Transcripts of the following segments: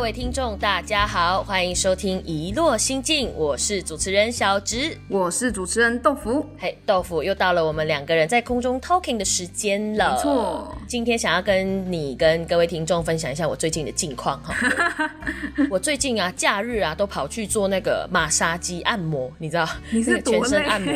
各位听众，大家好，欢迎收听《一落心境》，我是主持人小植。我是主持人豆腐。嘿，豆腐，又到了我们两个人在空中 talking 的时间了。没错，今天想要跟你跟各位听众分享一下我最近的近况哈。我最近啊，假日啊，都跑去做那个马杀鸡按摩，你知道？你是那个全身按摩。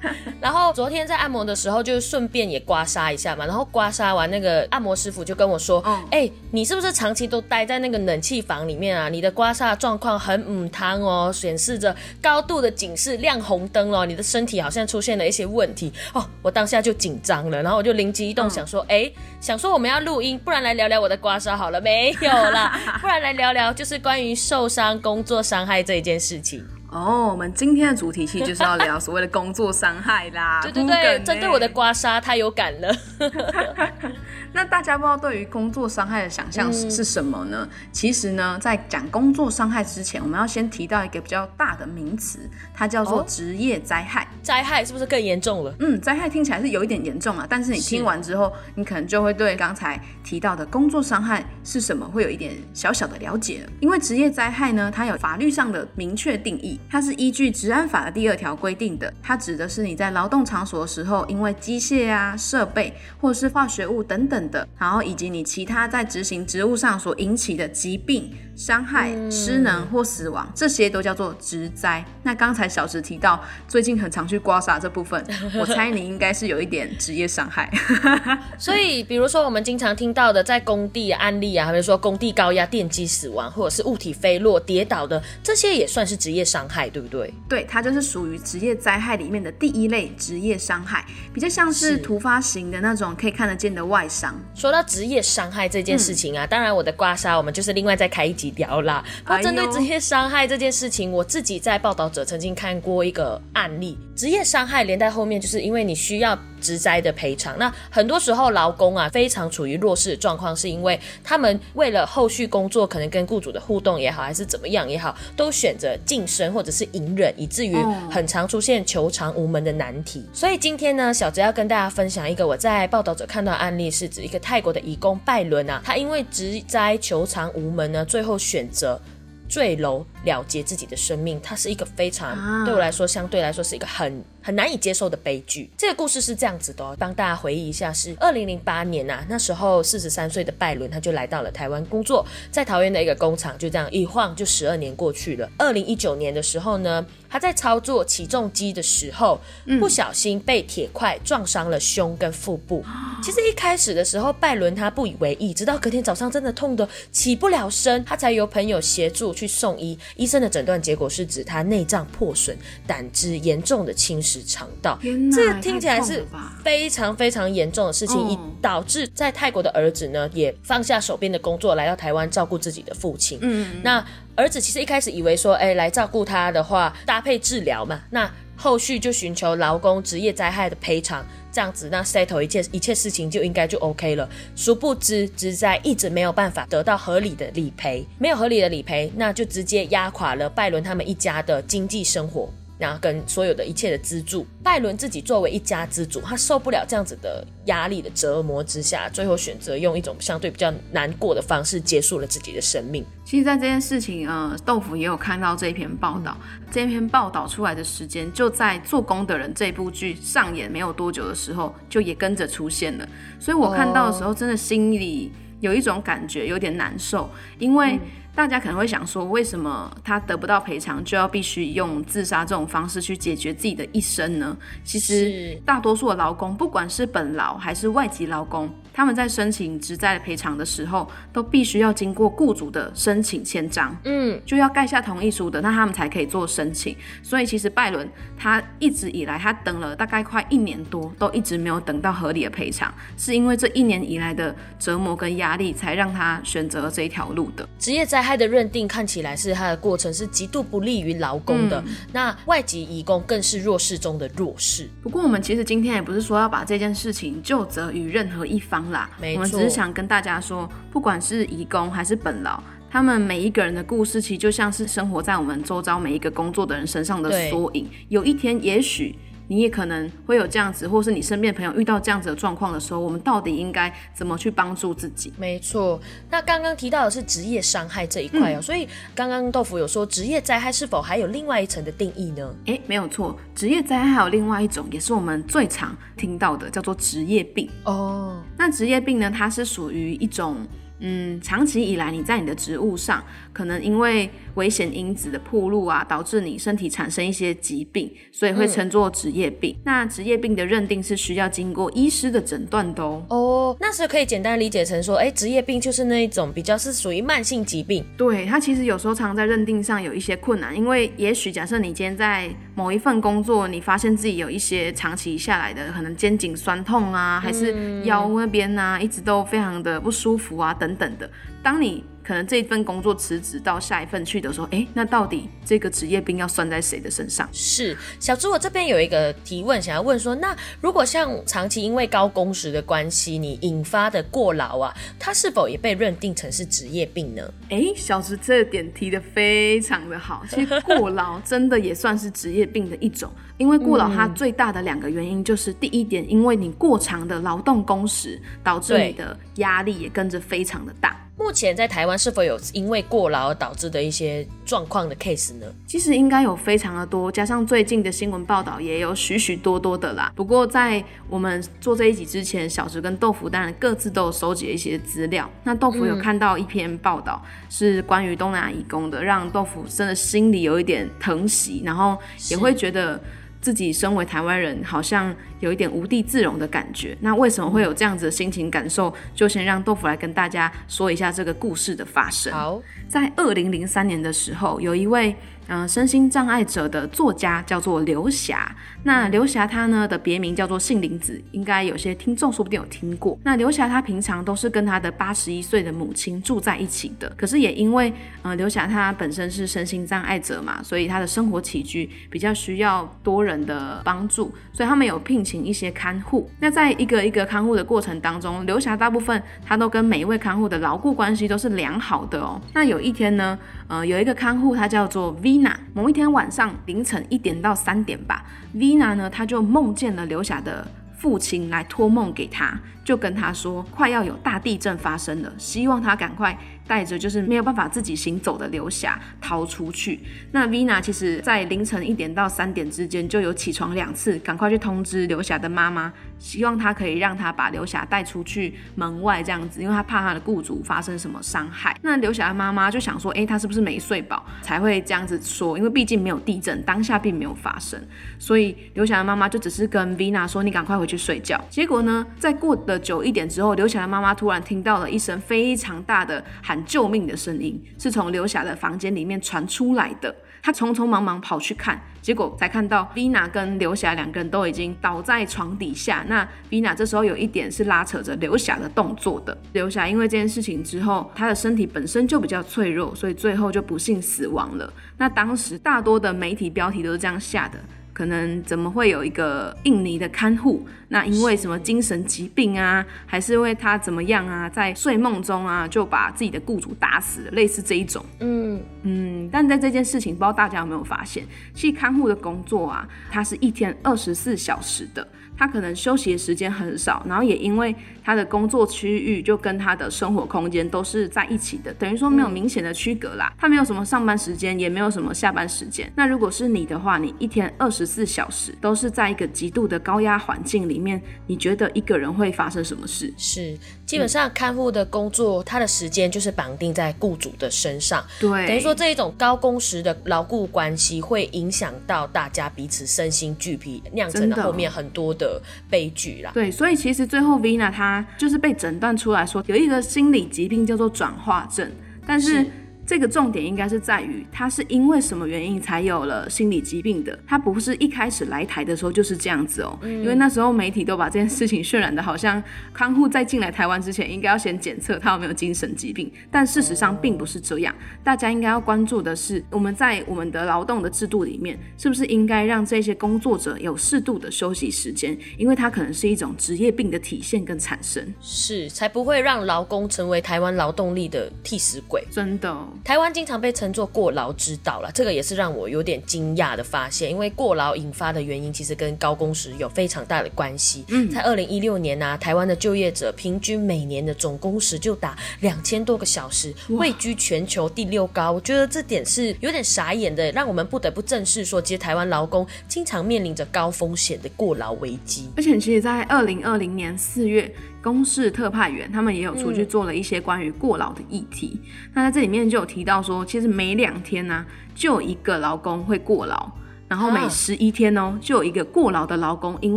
然后昨天在按摩的时候，就顺便也刮痧一下嘛。然后刮痧完，那个按摩师傅就跟我说：“嗯哎、你是不是长期都待在那个冷气房里面啊？你的刮痧状况很唔汤哦，显示着高度的警示亮红灯哦，你的身体好像出现了一些问题哦。”我当下就紧张了，然后我就灵机一动，想说：“哎、想说我们要录音，不然来聊聊我的刮痧好了。”没有啦，不然来聊聊就是关于受伤、工作伤害这一件事情。哦，我们今天的主题其实就是要聊所谓的工作伤害啦。对 对对，不梗针对我的欸刮痧太有感了。那大家不知道对于工作伤害的想象嗯是是什么呢？其实呢，在讲工作伤害之前，我们要先提到一个比较大的名词，它叫做哦职业灾害。灾害是不是更严重了？嗯，灾害听起来是有一点严重啊，但是你听完之后，你可能就会对刚才提到的工作伤害是什么，会有一点小小的了解了。因为职业灾害呢，它有法律上的明确定义，它是依据治安法的第二条规定的，它指的是你在劳动场所的时候，因为机械啊、设备或者是化学物等等的，然后以及你其他在执行职务上所引起的疾病、伤害、失能或死亡，这些都叫做职灾。那刚才小石提到最近很常去刮痧这部分，我猜你应该是有一点职业伤害。所以，比如说我们经常听到的在工地案例啊，比如说工地高压电击死亡，或者是物体飞落、跌倒的，这些也算是职业伤害，对不对？对，它就是属于职业灾害里面的第一类职业伤害，比较像是是突发型的那种可以看得见的外伤。说到职业伤害这件事情啊，当然我的刮痧我们就是另外再开一集聊啦。那针对职业伤害这件事情，我自己在报道者曾经看过一个案例，职业伤害连带后面就是因为你需要职灾的赔偿。那很多时候劳工啊非常处于弱势的状况，是因为他们为了后续工作可能跟雇主的互动也好，还是怎么样也好，都选择晋升或者是隐忍，以至于哦很常出现求偿无门的难题。所以今天呢，小哲要跟大家分享一个我在报道者看到的案例，是指一个泰国的义工拜伦啊，他因为职灾求偿无门呢，最后选择。坠楼了结自己的生命，它是一个非常、啊对我来说，相对来说是一个很很难以接受的悲剧。这个故事是这样子的、哦，帮大家回忆一下是，二零零八年呐、那时候四十三岁的拜伦他就来到了台湾工作，在桃园的一个工厂，就这样一晃就十二年过去了。二零一九年的时候呢，他在操作起重机的时候，不小心被铁块撞伤了胸跟腹部。其实一开始的时候，拜伦他不以为意，直到隔天早上真的痛得起不了身，他才由朋友协助去送医。医生的诊断结果是指他内脏破损，胆汁严重的侵蚀肠道。天，这个听起来是非常非常严重的事情，嗯以导致在泰国的儿子呢也放下手边的工作，来到台湾照顾自己的父亲。嗯，那儿子其实一开始以为说，哎，来照顾他的话，搭配治疗嘛，那后续就寻求劳工职业灾害的赔偿，这样子，那 settle 一切一切事情就应该就 OK 了。殊不知，职灾一直没有办法得到合理的理赔，没有合理的理赔，那就直接压垮了拜伦他们一家的经济生活。然后跟所有的一切的资助，拜伦自己作为一家之主，他受不了这样子的压力的折磨之下，最后选择用一种相对比较难过的方式结束了自己的生命。其实，在这件事情，呃，豆腐也有看到这一篇报道。这一篇报道出来的时间，就在《做工的人》这部剧上演没有多久的时候，就也跟着出现了。所以我看到的时候，真的心里有一种感觉，有点难受，因为。大家可能会想说，为什么他得不到赔偿，就要必须用自杀这种方式去解决自己的一生呢？其实大多数的劳工，不管是本劳还是外籍劳工，他们在申请职灾赔偿的时候，都必须要经过雇主的申请签章，嗯，就要盖下同意书的，那他们才可以做申请。所以其实拜伦他一直以来，他等了大概快一年多，都一直没有等到合理的赔偿，是因为这一年以来的折磨跟压力，才让他选择了这一条路的。职业灾害的认定看起来是他的过程是极度不利于劳工的，那外籍移工更是弱势中的弱势。不过我们其实今天也不是说要把这件事情就责于任何一方啦，我们只是想跟大家说，不管是移工还是本劳。他们每一个人的故事，其实就像是生活在我们周遭每一个工作的人身上的缩影。有一天，也许你也可能会有这样子，或是你身边的朋友遇到这样子的状况的时候，我们到底应该怎么去帮助自己？没错，那刚刚提到的是职业伤害这一块哦，所以刚刚豆腐有说职业灾害是否还有另外一层的定义呢？诶，没有错，职业灾害还有另外一种，也是我们最常听到的，叫做职业病。哦，那职业病呢，它是属于一种，嗯，长期以来你在你的职务上，可能因为危险因子的暴露啊，导致你身体产生一些疾病，所以会称作职业病。那职业病的认定是需要经过医师的诊断的哦。哦，那是可以简单理解成说，哎，职业病就是那一种比较是属于慢性疾病，对，它其实有时候常在认定上有一些困难，因为也许假设你今天在某一份工作，你发现自己有一些长期下来的可能肩颈酸痛啊，还是腰那边啊，一直都非常的不舒服啊等等的。当你可能这一份工作辞职到下一份去的时候，哎，那到底这个职业病要算在谁的身上？是小猪，我这边有一个提问，想要问说，那如果像长期因为高工时的关系，你引发的过劳啊，它是否也被认定成是职业病呢？哎，小猪这点提的非常的好。其实过劳真的也算是职业病的一种，因为过劳它最大的两个原因就是，第一点，因为你过长的劳动工时，导致你的压力也跟着非常的大。目前在台湾是否有因为过劳而导致的一些状况的 case 呢？其实应该有非常的多，加上最近的新闻报道也有许许多多的啦。不过在我们做这一集之前，小石跟豆腐当然各自都有收集了一些资料。那豆腐有看到一篇报道，是关于东南亚移工的，让豆腐真的心里有一点疼惜，然后也会觉得。自己身为台湾人，好像有一点无地自容的感觉。那为什么会有这样子的心情感受？就先让豆腐来跟大家说一下这个故事的发生。好，在二零零三年的时候，有一位嗯、呃身心障碍者的作家叫做刘霞。那刘霞她呢的别名叫做杏林子，应该有些听众说不定有听过。那刘霞她平常都是跟她的八十一岁的母亲住在一起的，可是也因为呃刘霞她本身是身心障碍者嘛，所以她的生活起居比较需要多人的帮助，所以他们有聘请一些看护。那在一个一个看护的过程当中，刘霞大部分她都跟每一位看护的牢固关系都是良好的哦。那有一天呢，呃，有一个看护她叫做 V Vina，某一天晚上凌晨一点到三点吧，Vina 呢她就梦见了刘霞的。父亲来托梦给她，就跟她说快要有大地震发生了，希望她赶快带着就是没有办法自己行走的刘霞逃出去。那 Vina 其实在凌晨一点到三点之间就有起床两次，赶快去通知刘霞的妈妈，希望她可以让她把刘霞带出去门外这样子，因为她怕她的雇主发生什么伤害。那刘霞的妈妈就想说，诶，她是不是没睡饱才会这样子说？因为毕竟没有地震，当下并没有发生，所以刘霞的妈妈就只是跟 Vina 说，你赶快回去睡觉。结果呢，在过了久一点之后，刘霞的妈妈突然听到了一声非常大的喊救命的声音，是从刘霞的房间里面传出来的。他匆匆忙忙跑去看，结果才看到 Vina 跟刘霞两个人都已经倒在床底下。那 Vina 这时候有一点是拉扯着刘霞的动作的。刘霞因为这件事情之后，她的身体本身就比较脆弱，所以最后就不幸死亡了。那当时大多的媒体标题都是这样下的。可能怎么会有一个印尼的看护？那因为什么精神疾病啊，还是因为他怎么样啊，在睡梦中啊就把自己的雇主打死了，类似这一种。嗯，嗯，但在这件事情，不知道大家有没有发现，其实看护的工作啊，它是一天二十四小时的，他可能休息的时间很少，然后也因为他的工作区域就跟他的生活空间都是在一起的，等于说没有明显的区隔啦。他没有什么上班时间，也没有什么下班时间。那如果是你的话，你一天二十四小时都是在一个极度的高压环境里面，你觉得一个人会发生什么事？是，基本上看护的工作，他的时间就是绑定在雇主的身上，对，等于说这一种高工时的牢固关系，会影响到大家彼此身心俱疲，酿成了后面很多的悲剧啦。对，所以其实最后 Vina 她就是被诊断出来说有一个心理疾病叫做转化症，但是是这个重点应该是在于他是因为什么原因才有了心理疾病的，他不是一开始来台的时候就是这样子哦，因为那时候媒体都把这件事情渲染的好像看护在进来台湾之前应该要先检测他有没有精神疾病，但事实上并不是这样。大家应该要关注的是，我们在我们的劳动的制度里面，是不是应该让这些工作者有适度的休息时间，因为它可能是一种职业病的体现跟产生，是才不会让劳工成为台湾劳动力的替死鬼。真的。台湾经常被称作过劳之岛了，这个也是让我有点惊讶的发现，因为过劳引发的原因其实跟高工时有非常大的关系。嗯，在二零一六年呢，台湾的就业者平均每年的总工时就达两千多个小时，位居全球第六高。我觉得这点是有点傻眼的，让我们不得不正视说，其实台湾劳工经常面临着高风险的过劳危机。而且，其实，在二零二零年四月。公视特派员，他们也有出去做了一些关于过劳的议题。那在这里面就有提到说，其实每两天呢，就有一个劳工会过劳。然后每十一天哦，就有一个过劳的劳工因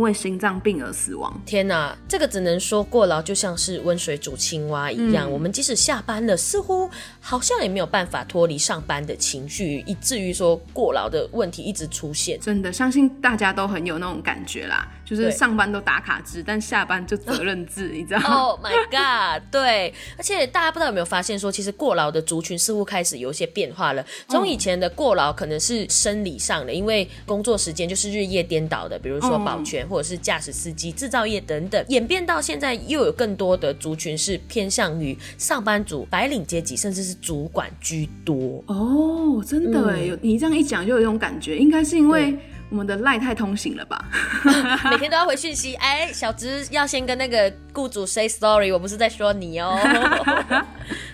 为心脏病而死亡。天哪，这个只能说过劳就像是温水煮青蛙一样。我们即使下班了，似乎好像也没有办法脱离上班的情绪，以至于说过劳的问题一直出现。真的，相信大家都很有那种感觉啦，就是上班都打卡制，但下班就责任制，你知道吗？Oh my god！对，而且大家不知道有没有发现，说其实过劳的族群似乎开始有一些变化了。从以前的过劳可能是生理上的，因为工作时间就是日夜颠倒的，比如说保全或者是驾驶司机、制造业等等，演变到现在又有更多的族群是偏向于上班族、白领阶级，甚至是主管居多。哦，真的哎，有你这样一讲就有一种感觉，应该是因为。我们的赖太通行了吧？每天都要回讯息。哎，小直要先跟那个雇主 say sorry，我不是在说你哦。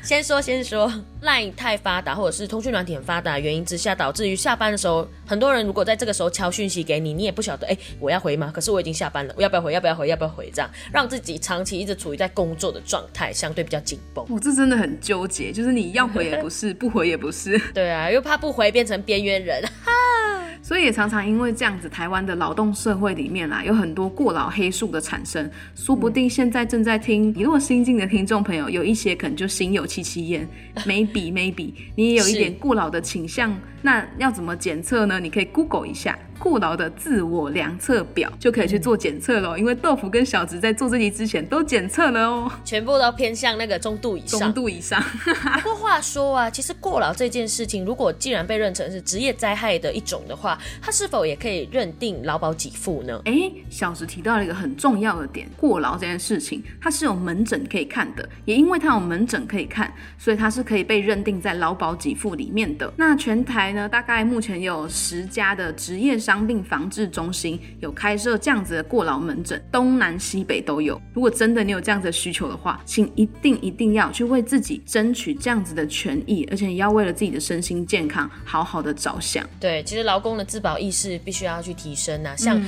先说先说，赖太发达或者是通讯软体很发达的原因之下，导致于下班的时候，很多人如果在这个时候敲讯息给你，你也不晓得哎，我要回吗？可是我已经下班了，我要不要回？要不要回？要不要回？这样让自己长期一直处于在工作的状态，相对比较紧绷。我这真的很纠结，就是你要回也不是，不回也不是。对啊，又怕不回变成边缘人。哈。所以也常常因为这样子，台湾的劳动社会里面啊，有很多过劳黑数的产生。说不定现在正在听《一落心境》的听众朋友，有一些可能就心有戚戚焉。Maybe maybe 你也有一点过劳的倾向，那要怎么检测呢？你可以 Google 一下。过劳的自我量测表就可以去做检测喽，因为豆腐跟小直在做这集之前都检测了哦，全部都偏向那个中度以上。中度以上。不过话说啊，其实过劳这件事情，如果既然被认成是职业灾害的一种的话，它是否也可以认定劳保给付呢？哎，小直提到了一个很重要的点，过劳这件事情它是有门诊可以看的，也因为它有门诊可以看，所以它是可以被认定在劳保给付里面的。那全台呢，大概目前有十家的职业。伤病防治中心有开设这样子的过劳门诊，东南西北都有。如果真的你有这样子的需求的话，请一定一定要去为自己争取这样子的权益，而且也要为了自己的身心健康好好的着想。对，其实劳工的自保意识必须要去提升呐。像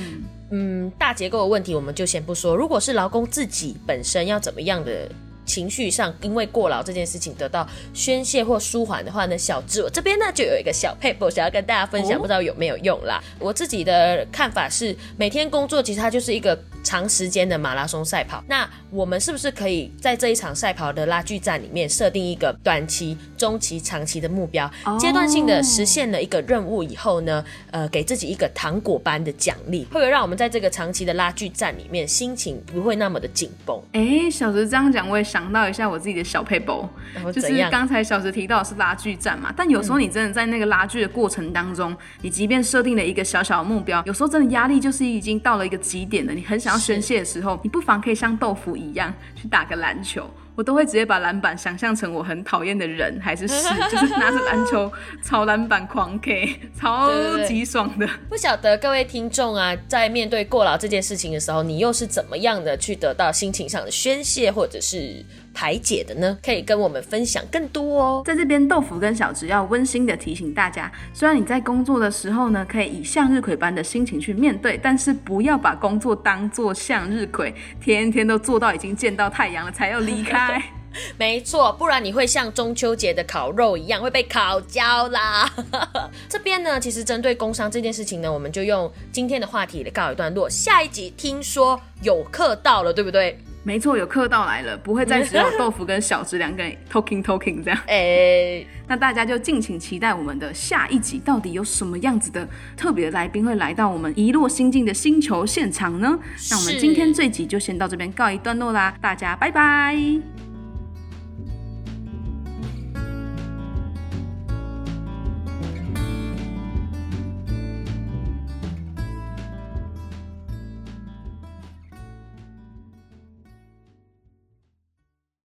嗯大结构的问题，我们就先不说。如果是劳工自己本身要怎么样的？情绪上因为过劳这件事情得到宣泄或舒缓的话呢，小智我这边呢就有一个小 paper 想要跟大家分享，不知道有没有用啦。我自己的看法是，每天工作其实它就是一个长时间的马拉松赛跑。那我们是不是可以在这一场赛跑的拉锯战里面设定一个短期、中期、长期的目标，阶段性的实现了一个任务以后呢，呃，给自己一个糖果般的奖励，会让我们在这个长期的拉锯战里面心情不会那么的紧绷。哎，小石这样讲，我也想。到一下我自己的小配包，就是刚才小石提到是拉锯战嘛，但有时候你真的在那个拉锯的过程当中，你即便设定了一个小小的目标，有时候真的压力就是已经到了一个极点了，你很想要宣泄的时候，你不妨可以像豆腐一样去打个篮球。我都会直接把篮板想象成我很讨厌的人还是事，就是拿着篮球朝篮板狂 K，超级爽的。不晓得各位听众啊，在面对过劳这件事情的时候，你又是怎么样的去得到心情上的宣泄或者是排解的呢？可以跟我们分享更多哦。在这边，豆腐跟小直要温馨的提醒大家，虽然你在工作的时候呢，可以以向日葵般的心情去面对，但是不要把工作当做向日葵，天天都做到已经见到太阳了才要离开。没错，不然你会像中秋节的烤肉一样会被烤焦啦。这边呢，其实针对工伤这件事情呢，我们就用今天的话题来告一段落。下一集听说有课到了，对不对？没错，有客到来了，不会再只有豆腐跟小直两个人 talking talking 这样。哎，那大家就敬请期待我们的下一集，到底有什么样子的特别来宾会来到我们遗落心境的星球现场呢？那我们今天这集就先到这边告一段落啦，大家拜拜。